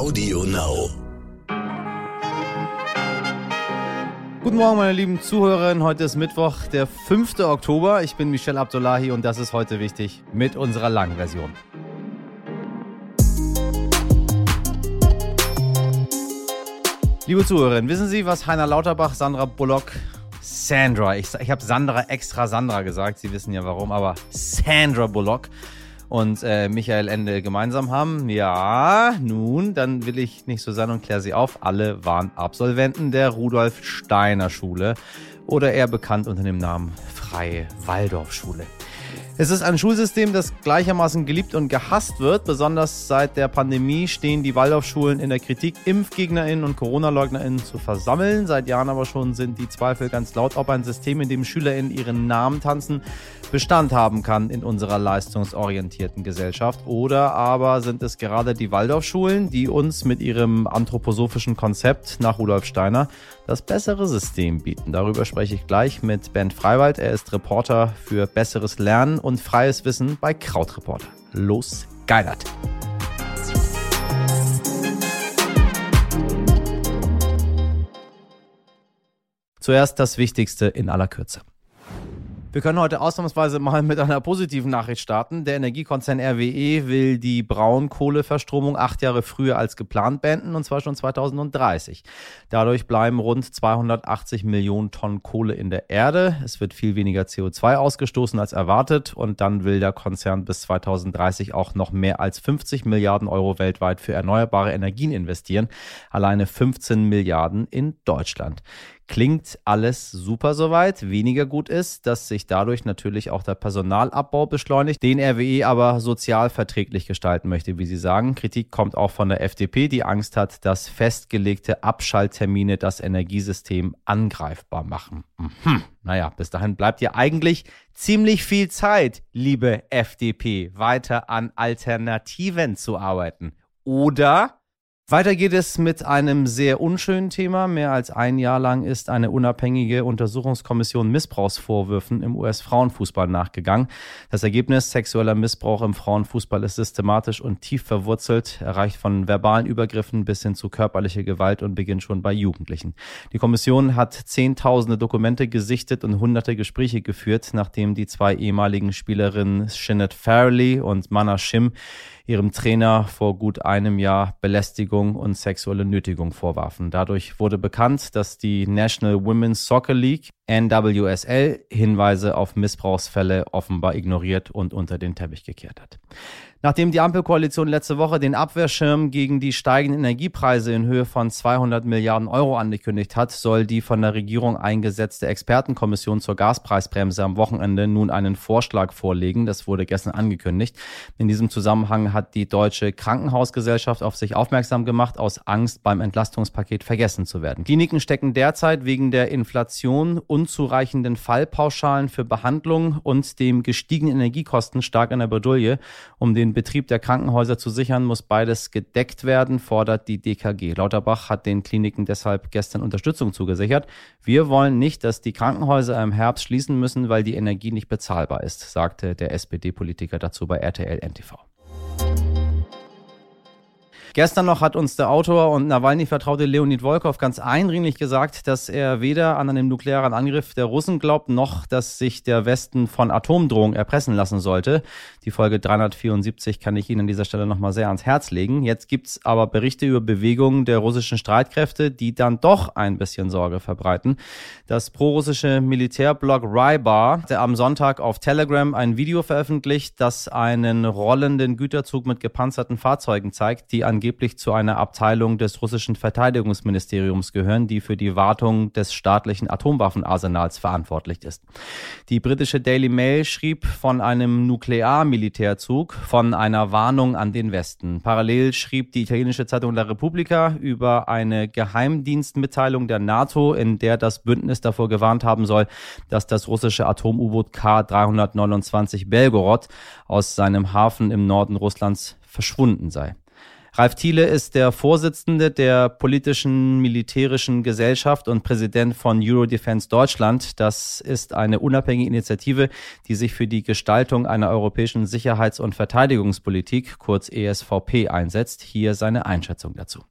Audio Now. Guten Morgen, meine lieben Zuhörerinnen. Heute ist Mittwoch, der 5. Oktober. Ich bin Michelle Abdullahi und das ist heute wichtig mit unserer langen Version. Liebe Zuhörerinnen, wissen Sie, was Heiner Lauterbach, Sandra Bullock, Sandra, ich, ich habe Sandra extra Sandra gesagt, Sie wissen ja warum, aber Sandra Bullock und äh, Michael Ende gemeinsam haben? Ja, nun, dann will ich nicht so sein und kläre sie auf. Alle waren Absolventen der Rudolf Steiner Schule oder eher bekannt unter dem Namen Freie Waldorfschule. Es ist ein Schulsystem, das gleichermaßen geliebt und gehasst wird. Besonders seit der Pandemie stehen die Waldorfschulen in der Kritik, ImpfgegnerInnen und Corona-LeugnerInnen zu versammeln. Seit Jahren aber schon sind die Zweifel ganz laut, ob ein System, in dem SchülerInnen ihren Namen tanzen, Bestand haben kann in unserer leistungsorientierten Gesellschaft. Oder aber sind es gerade die Waldorfschulen, die uns mit ihrem anthroposophischen Konzept nach Rudolf Steiner das bessere System bieten. Darüber spreche ich gleich mit Ben Freiwald. Er ist Reporter für besseres Lernen und freies Wissen bei Krautreporter. Los, geilert! Zuerst das Wichtigste in aller Kürze. Wir können heute ausnahmsweise mal mit einer positiven Nachricht starten. Der Energiekonzern RWE will die Braunkohleverstromung acht Jahre früher als geplant beenden, und zwar schon 2030. Dadurch bleiben rund 280 Millionen Tonnen Kohle in der Erde. Es wird viel weniger CO2 ausgestoßen als erwartet und dann will der Konzern bis 2030 auch noch mehr als 50 Milliarden Euro weltweit für erneuerbare Energien investieren. Alleine 15 Milliarden in Deutschland. Klingt alles super soweit. Weniger gut ist, dass sich dadurch natürlich auch der Personalabbau beschleunigt, den RWE aber sozial verträglich gestalten möchte, wie Sie sagen. Kritik kommt auch von der FDP, die Angst hat, dass festgelegte Abschalttermine das Energiesystem angreifbar machen. Mhm. Naja, bis dahin bleibt ja eigentlich ziemlich viel Zeit, liebe FDP, weiter an Alternativen zu arbeiten. Oder weiter geht es mit einem sehr unschönen Thema. Mehr als ein Jahr lang ist eine unabhängige Untersuchungskommission Missbrauchsvorwürfen im US-Frauenfußball nachgegangen. Das Ergebnis sexueller Missbrauch im Frauenfußball ist systematisch und tief verwurzelt, erreicht von verbalen Übergriffen bis hin zu körperlicher Gewalt und beginnt schon bei Jugendlichen. Die Kommission hat zehntausende Dokumente gesichtet und hunderte Gespräche geführt, nachdem die zwei ehemaligen Spielerinnen Shinnet Farley und Mana Shim ihrem Trainer vor gut einem Jahr Belästigung und sexuelle Nötigung vorwarfen. Dadurch wurde bekannt, dass die National Women's Soccer League NWSL Hinweise auf Missbrauchsfälle offenbar ignoriert und unter den Teppich gekehrt hat. Nachdem die Ampelkoalition letzte Woche den Abwehrschirm gegen die steigenden Energiepreise in Höhe von 200 Milliarden Euro angekündigt hat, soll die von der Regierung eingesetzte Expertenkommission zur Gaspreisbremse am Wochenende nun einen Vorschlag vorlegen. Das wurde gestern angekündigt. In diesem Zusammenhang hat die Deutsche Krankenhausgesellschaft auf sich aufmerksam gemacht, aus Angst beim Entlastungspaket vergessen zu werden. Kliniken stecken derzeit wegen der Inflation, unzureichenden Fallpauschalen für Behandlung und dem gestiegenen Energiekosten stark in der Bredouille, um den Betrieb der Krankenhäuser zu sichern, muss beides gedeckt werden, fordert die DKG. Lauterbach hat den Kliniken deshalb gestern Unterstützung zugesichert. Wir wollen nicht, dass die Krankenhäuser im Herbst schließen müssen, weil die Energie nicht bezahlbar ist, sagte der SPD-Politiker dazu bei RTL NTV. Gestern noch hat uns der Autor und Nawalny-Vertraute Leonid Volkov ganz eindringlich gesagt, dass er weder an einen nuklearen Angriff der Russen glaubt, noch dass sich der Westen von Atomdrohungen erpressen lassen sollte. Die Folge 374 kann ich Ihnen an dieser Stelle nochmal sehr ans Herz legen. Jetzt gibt's aber Berichte über Bewegungen der russischen Streitkräfte, die dann doch ein bisschen Sorge verbreiten. Das prorussische Militärblog Rybar, der am Sonntag auf Telegram ein Video veröffentlicht, das einen rollenden Güterzug mit gepanzerten Fahrzeugen zeigt, die an angeblich zu einer Abteilung des russischen Verteidigungsministeriums gehören, die für die Wartung des staatlichen Atomwaffenarsenals verantwortlich ist. Die britische Daily Mail schrieb von einem Nuklearmilitärzug, von einer Warnung an den Westen. Parallel schrieb die italienische Zeitung La Repubblica über eine Geheimdienstmitteilung der NATO, in der das Bündnis davor gewarnt haben soll, dass das russische Atom-U-Boot K-329 Belgorod aus seinem Hafen im Norden Russlands verschwunden sei. Ralf Thiele ist der Vorsitzende der politischen militärischen Gesellschaft und Präsident von Eurodefense Deutschland. Das ist eine unabhängige Initiative, die sich für die Gestaltung einer europäischen Sicherheits- und Verteidigungspolitik, kurz ESVP, einsetzt. Hier seine Einschätzung dazu.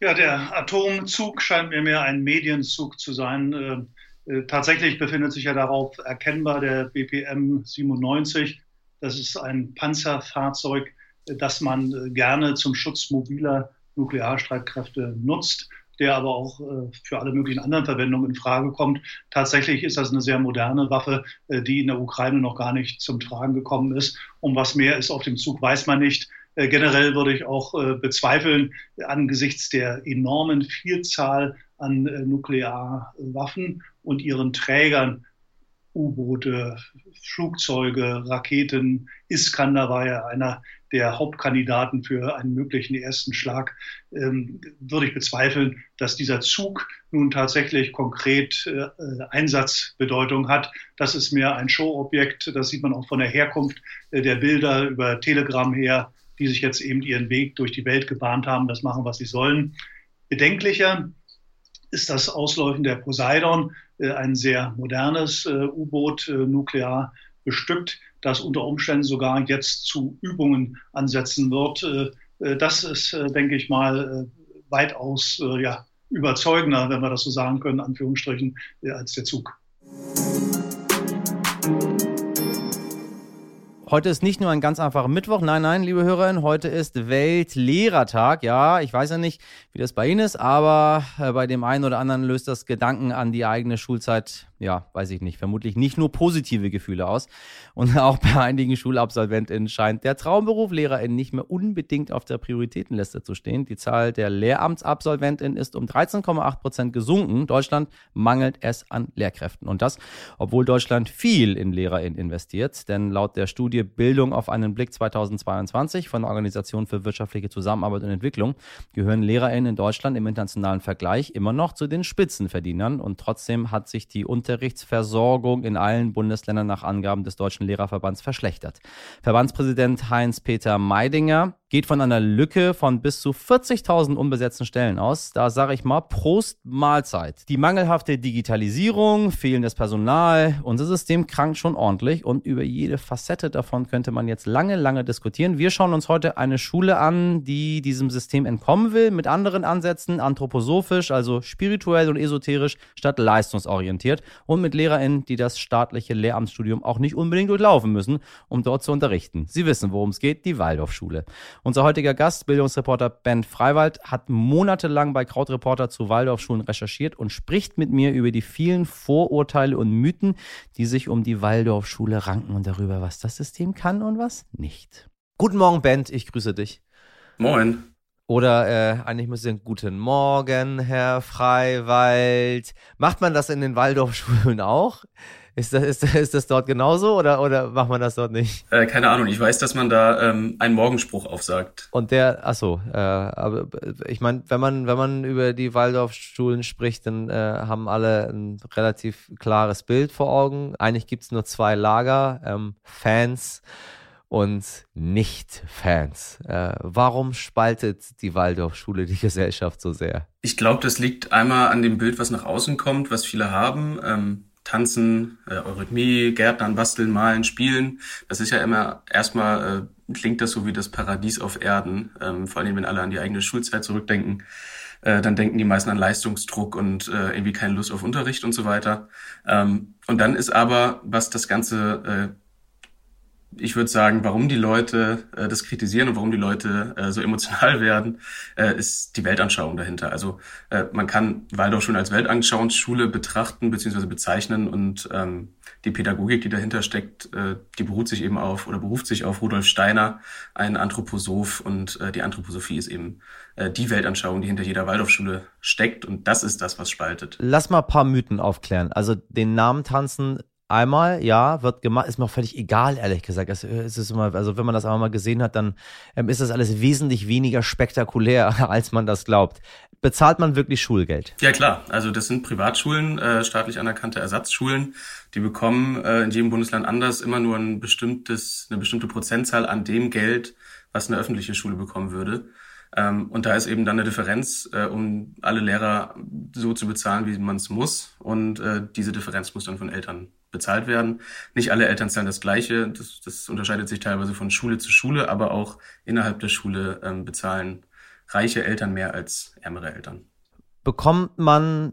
Ja, der Atomzug scheint mir mehr ein Medienzug zu sein. Äh, äh tatsächlich befindet sich ja darauf erkennbar der BPM 97. Das ist ein Panzerfahrzeug, das man äh, gerne zum Schutz mobiler Nuklearstreitkräfte nutzt, der aber auch äh, für alle möglichen anderen Verwendungen in Frage kommt. Tatsächlich ist das eine sehr moderne Waffe, äh, die in der Ukraine noch gar nicht zum Tragen gekommen ist. Um was mehr ist auf dem Zug, weiß man nicht. Generell würde ich auch bezweifeln, angesichts der enormen Vielzahl an Nuklearwaffen und ihren Trägern, U-Boote, Flugzeuge, Raketen. Iskander war ja einer der Hauptkandidaten für einen möglichen ersten Schlag, ähm, würde ich bezweifeln, dass dieser Zug nun tatsächlich konkret äh, Einsatzbedeutung hat. Das ist mehr ein Showobjekt. Das sieht man auch von der Herkunft äh, der Bilder über Telegram her, die sich jetzt eben ihren Weg durch die Welt gebahnt haben, das machen, was sie sollen. Bedenklicher ist das Ausläufen der Poseidon, äh, ein sehr modernes äh, U-Boot, äh, nuklear bestückt, das unter Umständen sogar jetzt zu Übungen ansetzen wird. Das ist, denke ich mal, weitaus ja, überzeugender, wenn wir das so sagen können, Anführungsstrichen, als der Zug. Heute ist nicht nur ein ganz einfacher Mittwoch, nein, nein, liebe Hörerinnen, heute ist Weltlehrertag. Ja, ich weiß ja nicht, wie das bei Ihnen ist, aber bei dem einen oder anderen löst das Gedanken an die eigene Schulzeit ja, weiß ich nicht, vermutlich nicht nur positive Gefühle aus. Und auch bei einigen SchulabsolventInnen scheint der Traumberuf LehrerInnen nicht mehr unbedingt auf der Prioritätenliste zu stehen. Die Zahl der LehramtsabsolventInnen ist um 13,8 Prozent gesunken. Deutschland mangelt es an Lehrkräften. Und das, obwohl Deutschland viel in LehrerInnen investiert. Denn laut der Studie Bildung auf einen Blick 2022 von der Organisation für wirtschaftliche Zusammenarbeit und Entwicklung gehören LehrerInnen in Deutschland im internationalen Vergleich immer noch zu den Spitzenverdienern. Und trotzdem hat sich die Unter Unterrichtsversorgung in allen Bundesländern nach Angaben des Deutschen Lehrerverbands verschlechtert. Verbandspräsident Heinz-Peter Meidinger geht von einer Lücke von bis zu 40.000 unbesetzten Stellen aus. Da sage ich mal Prost Mahlzeit. Die mangelhafte Digitalisierung, fehlendes Personal, unser System krankt schon ordentlich und über jede Facette davon könnte man jetzt lange, lange diskutieren. Wir schauen uns heute eine Schule an, die diesem System entkommen will, mit anderen Ansätzen, anthroposophisch, also spirituell und esoterisch statt leistungsorientiert und mit LehrerInnen, die das staatliche Lehramtsstudium auch nicht unbedingt durchlaufen müssen, um dort zu unterrichten. Sie wissen, worum es geht, die Waldorfschule. Unser heutiger Gast, Bildungsreporter Ben Freiwald, hat monatelang bei Krautreporter zu Waldorfschulen recherchiert und spricht mit mir über die vielen Vorurteile und Mythen, die sich um die Waldorfschule ranken und darüber, was das System kann und was nicht. Guten Morgen, Ben, ich grüße dich. Moin. Oder äh, eigentlich müsste ich Guten Morgen, Herr Freiwald. Macht man das in den Waldorfschulen auch? Ist das, ist, ist das dort genauso oder, oder macht man das dort nicht? Äh, keine Ahnung, ich weiß, dass man da ähm, einen Morgenspruch aufsagt. Und der, achso, äh, aber ich meine, wenn man, wenn man über die Waldorfschulen spricht, dann äh, haben alle ein relativ klares Bild vor Augen. Eigentlich gibt's nur zwei Lager, ähm, Fans und Nicht-Fans. Äh, warum spaltet die Waldorfschule die Gesellschaft so sehr? Ich glaube, das liegt einmal an dem Bild, was nach außen kommt, was viele haben. Ähm, Tanzen, äh, Eurythmie, Gärtnern, Basteln, Malen, Spielen. Das ist ja immer erstmal äh, klingt das so wie das Paradies auf Erden. Ähm, vor allem, wenn alle an die eigene Schulzeit zurückdenken, äh, dann denken die meisten an Leistungsdruck und äh, irgendwie keine Lust auf Unterricht und so weiter. Ähm, und dann ist aber, was das Ganze äh, ich würde sagen, warum die Leute äh, das kritisieren und warum die Leute äh, so emotional werden, äh, ist die Weltanschauung dahinter. Also äh, man kann Waldorf schon als Weltanschauungsschule betrachten bzw. bezeichnen und ähm, die Pädagogik, die dahinter steckt, äh, die beruht sich eben auf oder beruft sich auf Rudolf Steiner, ein Anthroposoph und äh, die Anthroposophie ist eben äh, die Weltanschauung, die hinter jeder Waldorfschule steckt und das ist das, was spaltet. Lass mal ein paar Mythen aufklären. Also den Namen tanzen einmal, ja, wird gemacht, ist mir auch völlig egal, ehrlich gesagt. Es, ist immer, also wenn man das einmal mal gesehen hat, dann ähm, ist das alles wesentlich weniger spektakulär, als man das glaubt. Bezahlt man wirklich Schulgeld? Ja klar, also das sind Privatschulen, äh, staatlich anerkannte Ersatzschulen. Die bekommen äh, in jedem Bundesland anders immer nur ein bestimmtes, eine bestimmte Prozentzahl an dem Geld, was eine öffentliche Schule bekommen würde. Ähm, und da ist eben dann eine Differenz, äh, um alle Lehrer so zu bezahlen, wie man es muss. Und äh, diese Differenz muss dann von Eltern bezahlt werden. Nicht alle Eltern zahlen das Gleiche. Das, das unterscheidet sich teilweise von Schule zu Schule, aber auch innerhalb der Schule ähm, bezahlen reiche Eltern mehr als ärmere Eltern. Bekommt man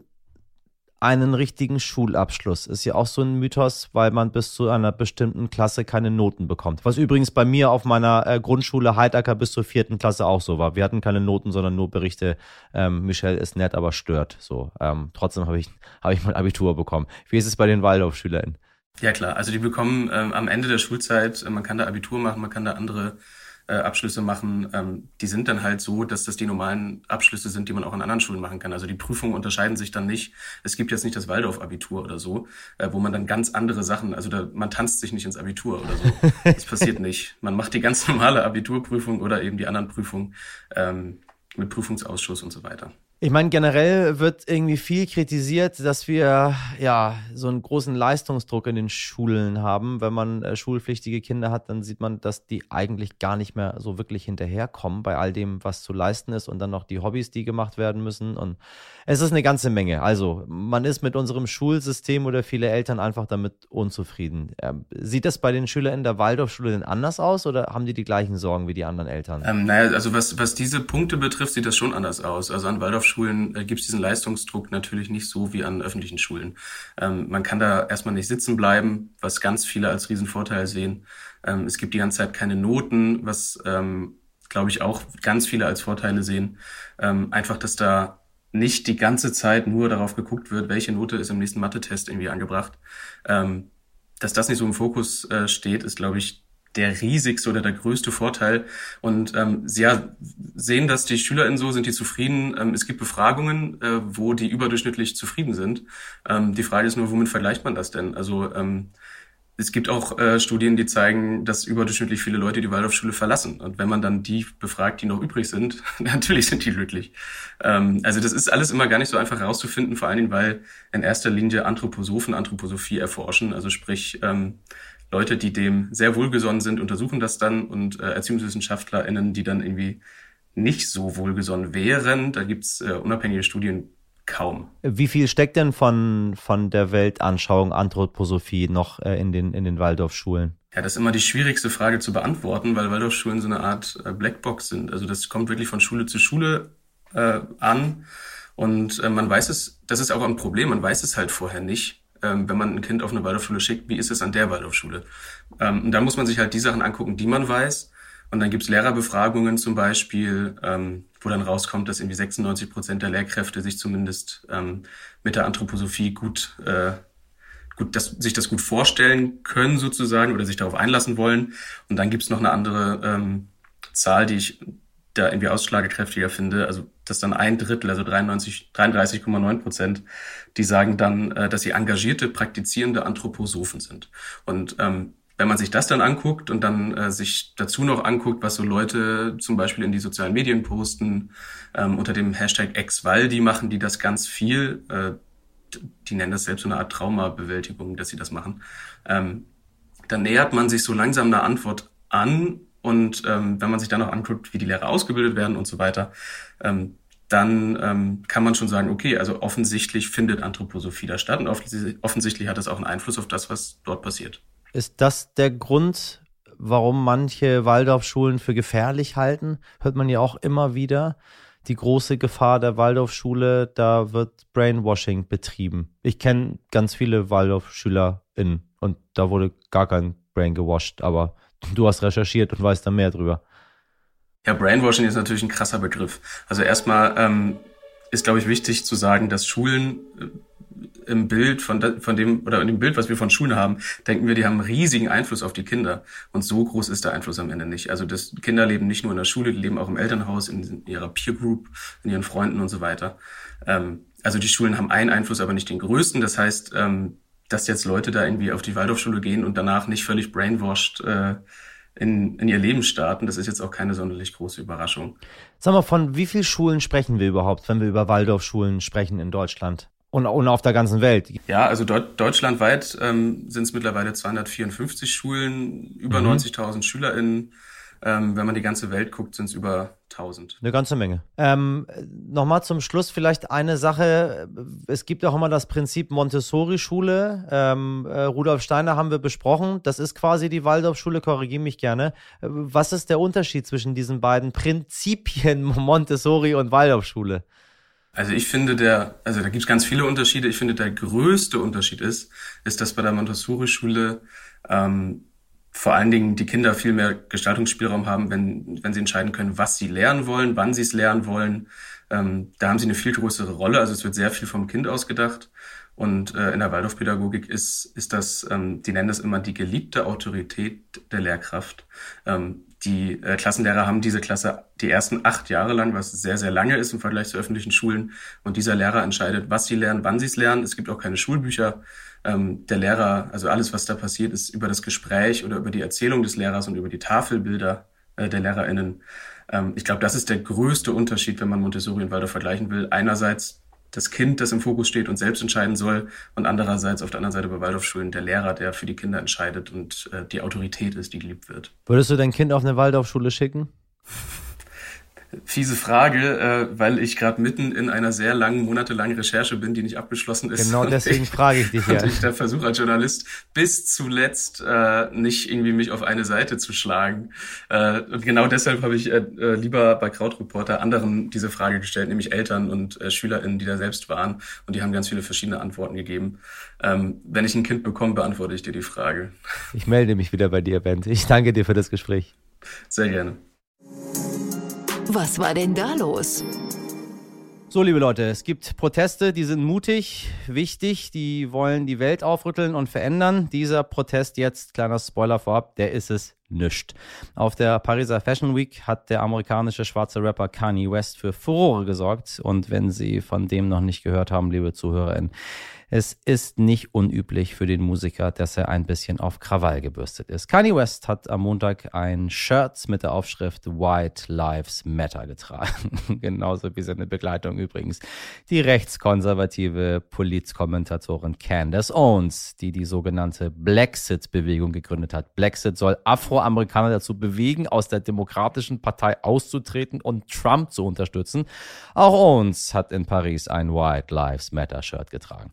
einen richtigen Schulabschluss. Ist ja auch so ein Mythos, weil man bis zu einer bestimmten Klasse keine Noten bekommt. Was übrigens bei mir auf meiner äh, Grundschule Heidacker bis zur vierten Klasse auch so war. Wir hatten keine Noten, sondern nur Berichte. Ähm, Michelle ist nett, aber stört. So. Ähm, trotzdem habe ich, hab ich mein Abitur bekommen. Wie ist es bei den Waldorf-SchülerInnen? Ja klar, also die bekommen ähm, am Ende der Schulzeit, äh, man kann da Abitur machen, man kann da andere äh, Abschlüsse machen, ähm, die sind dann halt so, dass das die normalen Abschlüsse sind, die man auch an anderen Schulen machen kann. Also die Prüfungen unterscheiden sich dann nicht. Es gibt jetzt nicht das Waldorf-Abitur oder so, äh, wo man dann ganz andere Sachen, also da, man tanzt sich nicht ins Abitur oder so. Das passiert nicht. Man macht die ganz normale Abiturprüfung oder eben die anderen Prüfungen ähm, mit Prüfungsausschuss und so weiter. Ich meine, generell wird irgendwie viel kritisiert, dass wir ja so einen großen Leistungsdruck in den Schulen haben. Wenn man äh, schulpflichtige Kinder hat, dann sieht man, dass die eigentlich gar nicht mehr so wirklich hinterherkommen bei all dem, was zu leisten ist und dann noch die Hobbys, die gemacht werden müssen. Und es ist eine ganze Menge. Also man ist mit unserem Schulsystem oder viele Eltern einfach damit unzufrieden. Ähm, sieht das bei den Schülern in der Waldorfschule denn anders aus oder haben die die gleichen Sorgen wie die anderen Eltern? Ähm, naja, also was, was diese Punkte betrifft, sieht das schon anders aus. Also an Waldorf Waldorfschulen äh, gibt es diesen Leistungsdruck natürlich nicht so wie an öffentlichen Schulen. Ähm, man kann da erstmal nicht sitzen bleiben, was ganz viele als Riesenvorteil sehen. Ähm, es gibt die ganze Zeit keine Noten, was, ähm, glaube ich, auch ganz viele als Vorteile sehen. Ähm, einfach, dass da nicht die ganze Zeit nur darauf geguckt wird, welche Note ist im nächsten Mathe-Test irgendwie angebracht. Ähm, dass das nicht so im Fokus äh, steht, ist, glaube ich, der riesigste oder der größte Vorteil. Und ähm, sie ja, sehen, dass die SchülerInnen so sind, die zufrieden. Ähm, es gibt Befragungen, äh, wo die überdurchschnittlich zufrieden sind. Ähm, die Frage ist nur, womit vergleicht man das denn? Also ähm, es gibt auch äh, Studien, die zeigen, dass überdurchschnittlich viele Leute die Waldorfschule verlassen. Und wenn man dann die befragt, die noch übrig sind, natürlich sind die glücklich. Ähm, also das ist alles immer gar nicht so einfach herauszufinden, vor allen Dingen, weil in erster Linie Anthroposophen Anthroposophie erforschen. Also sprich, ähm, Leute, die dem sehr wohlgesonnen sind, untersuchen das dann und äh, ErziehungswissenschaftlerInnen, die dann irgendwie nicht so wohlgesonnen wären, da gibt's äh, unabhängige Studien kaum. Wie viel steckt denn von, von der Weltanschauung Anthroposophie noch äh, in den, in den Waldorfschulen? Ja, das ist immer die schwierigste Frage zu beantworten, weil Waldorfschulen so eine Art äh, Blackbox sind. Also das kommt wirklich von Schule zu Schule äh, an. Und äh, man weiß es, das ist auch ein Problem, man weiß es halt vorher nicht ähm, wenn man ein Kind auf eine Waldorfschule schickt, wie ist es an der Waldorfschule? Ähm, und da muss man sich halt die Sachen angucken, die man weiß. Und dann gibt's Lehrerbefragungen zum Beispiel, ähm, wo dann rauskommt, dass irgendwie 96 Prozent der Lehrkräfte sich zumindest ähm, mit der Anthroposophie gut, äh, gut, dass sich das gut vorstellen können sozusagen oder sich darauf einlassen wollen. Und dann gibt's noch eine andere ähm, Zahl, die ich da irgendwie ausschlagekräftiger finde, also dass dann ein Drittel, also 93, 33,9 Prozent, die sagen dann, äh, dass sie engagierte, praktizierende Anthroposophen sind. Und ähm, wenn man sich das dann anguckt und dann äh, sich dazu noch anguckt, was so Leute zum Beispiel in die sozialen Medien posten, ähm, unter dem Hashtag Exwaldi machen die das ganz viel, äh, die nennen das selbst so eine Art Traumabewältigung, dass sie das machen, ähm, dann nähert man sich so langsam eine Antwort an und ähm, wenn man sich dann noch anguckt, wie die Lehrer ausgebildet werden und so weiter, ähm, dann ähm, kann man schon sagen, okay, also offensichtlich findet Anthroposophie da statt und offensichtlich hat das auch einen Einfluss auf das, was dort passiert. Ist das der Grund, warum manche Waldorfschulen für gefährlich halten? Hört man ja auch immer wieder. Die große Gefahr der Waldorfschule, da wird Brainwashing betrieben. Ich kenne ganz viele Waldorfschülerinnen und da wurde gar kein Brain gewasht, aber Du hast recherchiert und weißt da mehr drüber. Ja, Brainwashing ist natürlich ein krasser Begriff. Also erstmal ähm, ist, glaube ich, wichtig zu sagen, dass Schulen äh, im Bild von, von dem oder in dem Bild, was wir von Schulen haben, denken wir, die haben riesigen Einfluss auf die Kinder. Und so groß ist der Einfluss am Ende nicht. Also das Kinder leben nicht nur in der Schule, die leben auch im Elternhaus, in ihrer Peer Group, in ihren Freunden und so weiter. Ähm, also die Schulen haben einen Einfluss, aber nicht den größten. Das heißt, ähm, dass jetzt Leute da irgendwie auf die Waldorfschule gehen und danach nicht völlig brainwashed äh, in, in ihr Leben starten, das ist jetzt auch keine sonderlich große Überraschung. Sag mal, von wie vielen Schulen sprechen wir überhaupt, wenn wir über Waldorfschulen sprechen in Deutschland? Und, und auf der ganzen Welt? Ja, also deutschlandweit ähm, sind es mittlerweile 254 Schulen, über mhm. 90.000 SchülerInnen. Ähm, wenn man die ganze Welt guckt, sind es über 1000. Eine ganze Menge. Ähm, Nochmal zum Schluss vielleicht eine Sache. Es gibt auch immer das Prinzip Montessori-Schule. Ähm, äh, Rudolf Steiner haben wir besprochen. Das ist quasi die Waldorfschule, korrigiere mich gerne. Was ist der Unterschied zwischen diesen beiden Prinzipien Montessori und Waldorfschule? Also ich finde der, also da gibt es ganz viele Unterschiede. Ich finde der größte Unterschied ist, ist, dass bei der Montessori-Schule ähm, vor allen Dingen die Kinder viel mehr Gestaltungsspielraum haben, wenn, wenn sie entscheiden können, was sie lernen wollen, wann sie es lernen wollen. Ähm, da haben sie eine viel größere Rolle. Also es wird sehr viel vom Kind ausgedacht. Und äh, in der Waldorfpädagogik ist, ist das, ähm, die nennen das immer die geliebte Autorität der Lehrkraft. Ähm, die äh, Klassenlehrer haben diese Klasse die ersten acht Jahre lang, was sehr, sehr lange ist im Vergleich zu öffentlichen Schulen. Und dieser Lehrer entscheidet, was sie lernen, wann sie es lernen. Es gibt auch keine Schulbücher. Ähm, der Lehrer, also alles, was da passiert, ist über das Gespräch oder über die Erzählung des Lehrers und über die Tafelbilder äh, der LehrerInnen. Ähm, ich glaube, das ist der größte Unterschied, wenn man Montessori und Waldorf vergleichen will. Einerseits das Kind, das im Fokus steht und selbst entscheiden soll und andererseits auf der anderen Seite bei Waldorfschulen der Lehrer, der für die Kinder entscheidet und äh, die Autorität ist, die geliebt wird. Würdest du dein Kind auf eine Waldorfschule schicken? Fiese Frage, äh, weil ich gerade mitten in einer sehr langen, monatelangen Recherche bin, die nicht abgeschlossen ist. Genau deswegen ich, frage ich dich ja. Und ich da versuche als Journalist bis zuletzt äh, nicht irgendwie mich auf eine Seite zu schlagen. Äh, und genau deshalb habe ich äh, äh lieber bei Krautreporter anderen diese Frage gestellt, nämlich Eltern und äh, SchülerInnen, die da selbst waren. Und die haben ganz viele verschiedene Antworten gegeben. Ähm, wenn ich ein Kind bekomme, beantworte ich dir die Frage. Ich melde mich wieder bei dir, Bent. Ich danke dir für das Gespräch. Sehr gerne. Was war denn da los? So, liebe Leute, es gibt Proteste, die sind mutig, wichtig, die wollen die Welt aufrütteln und verändern. Dieser Protest jetzt, kleiner Spoiler vorab, der ist es nicht. Auf der Pariser Fashion Week hat der amerikanische schwarze Rapper Kanye West für Furore gesorgt. Und wenn Sie von dem noch nicht gehört haben, liebe ZuhörerInnen, es ist nicht unüblich für den Musiker, dass er ein bisschen auf Krawall gebürstet ist. Kanye West hat am Montag ein Shirt mit der Aufschrift White Lives Matter getragen. Genauso wie seine Begleitung übrigens. Die rechtskonservative Politkommentatorin Candace Owens, die die sogenannte Blacksit-Bewegung gegründet hat. Blacksit soll Afroamerikaner dazu bewegen, aus der Demokratischen Partei auszutreten und Trump zu unterstützen. Auch Owens hat in Paris ein White Lives Matter Shirt getragen.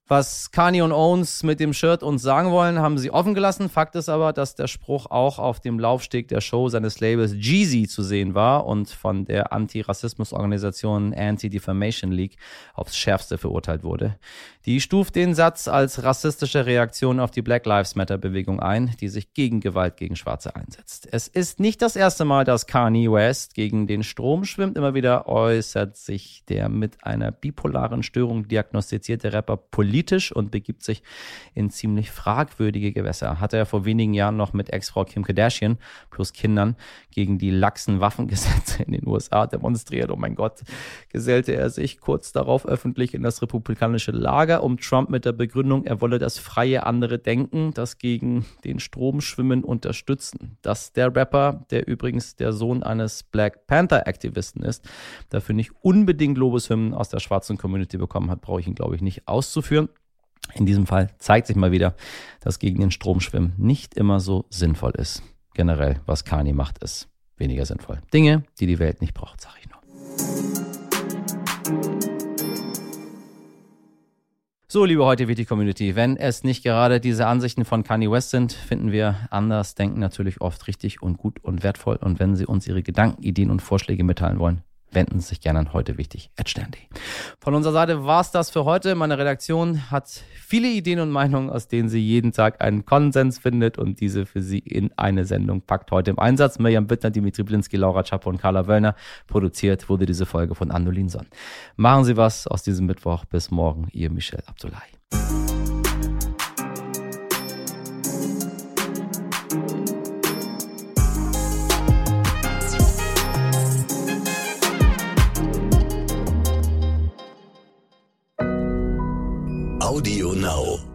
Was Kanye und Owens mit dem Shirt uns sagen wollen, haben sie offen gelassen. Fakt ist aber, dass der Spruch auch auf dem Laufsteg der Show seines Labels Jeezy zu sehen war und von der Anti-Rassismus-Organisation Anti-Defamation League aufs Schärfste verurteilt wurde. Die stuft den Satz als rassistische Reaktion auf die Black Lives Matter-Bewegung ein, die sich gegen Gewalt gegen Schwarze einsetzt. Es ist nicht das erste Mal, dass Kanye West gegen den Strom schwimmt. Immer wieder äußert sich der mit einer bipolaren Störung diagnostizierte Rapper politisch politisch und begibt sich in ziemlich fragwürdige Gewässer. Hatte er vor wenigen Jahren noch mit Ex-Frau Kim Kardashian plus Kindern gegen die laxen Waffengesetze in den USA demonstriert. Oh mein Gott, gesellte er sich kurz darauf öffentlich in das republikanische Lager, um Trump mit der Begründung, er wolle das freie andere Denken, das gegen den Strom schwimmen, unterstützen. Dass der Rapper, der übrigens der Sohn eines Black Panther-Aktivisten ist, dafür nicht unbedingt Lobeshymnen aus der schwarzen Community bekommen hat, brauche ich ihn, glaube ich, nicht auszuführen. In diesem Fall zeigt sich mal wieder, dass gegen den Stromschwimmen nicht immer so sinnvoll ist. Generell, was Kani macht, ist weniger sinnvoll. Dinge, die die Welt nicht braucht, sage ich nur. So, liebe heute WT Community, wenn es nicht gerade diese Ansichten von Kanye West sind, finden wir anders denken natürlich oft richtig und gut und wertvoll. Und wenn Sie uns Ihre Gedanken, Ideen und Vorschläge mitteilen wollen, wenden Sie sich gerne an heute wichtig. Von unserer Seite war es das für heute. Meine Redaktion hat viele Ideen und Meinungen, aus denen sie jeden Tag einen Konsens findet und diese für Sie in eine Sendung packt. Heute im Einsatz Mirjam Bittner, Dimitri Blinski, Laura Czapo und Carla Wöllner. Produziert wurde diese Folge von Andolin Sonn. Machen Sie was aus diesem Mittwoch. Bis morgen. Ihr Michel Abdullahi. Audio Now.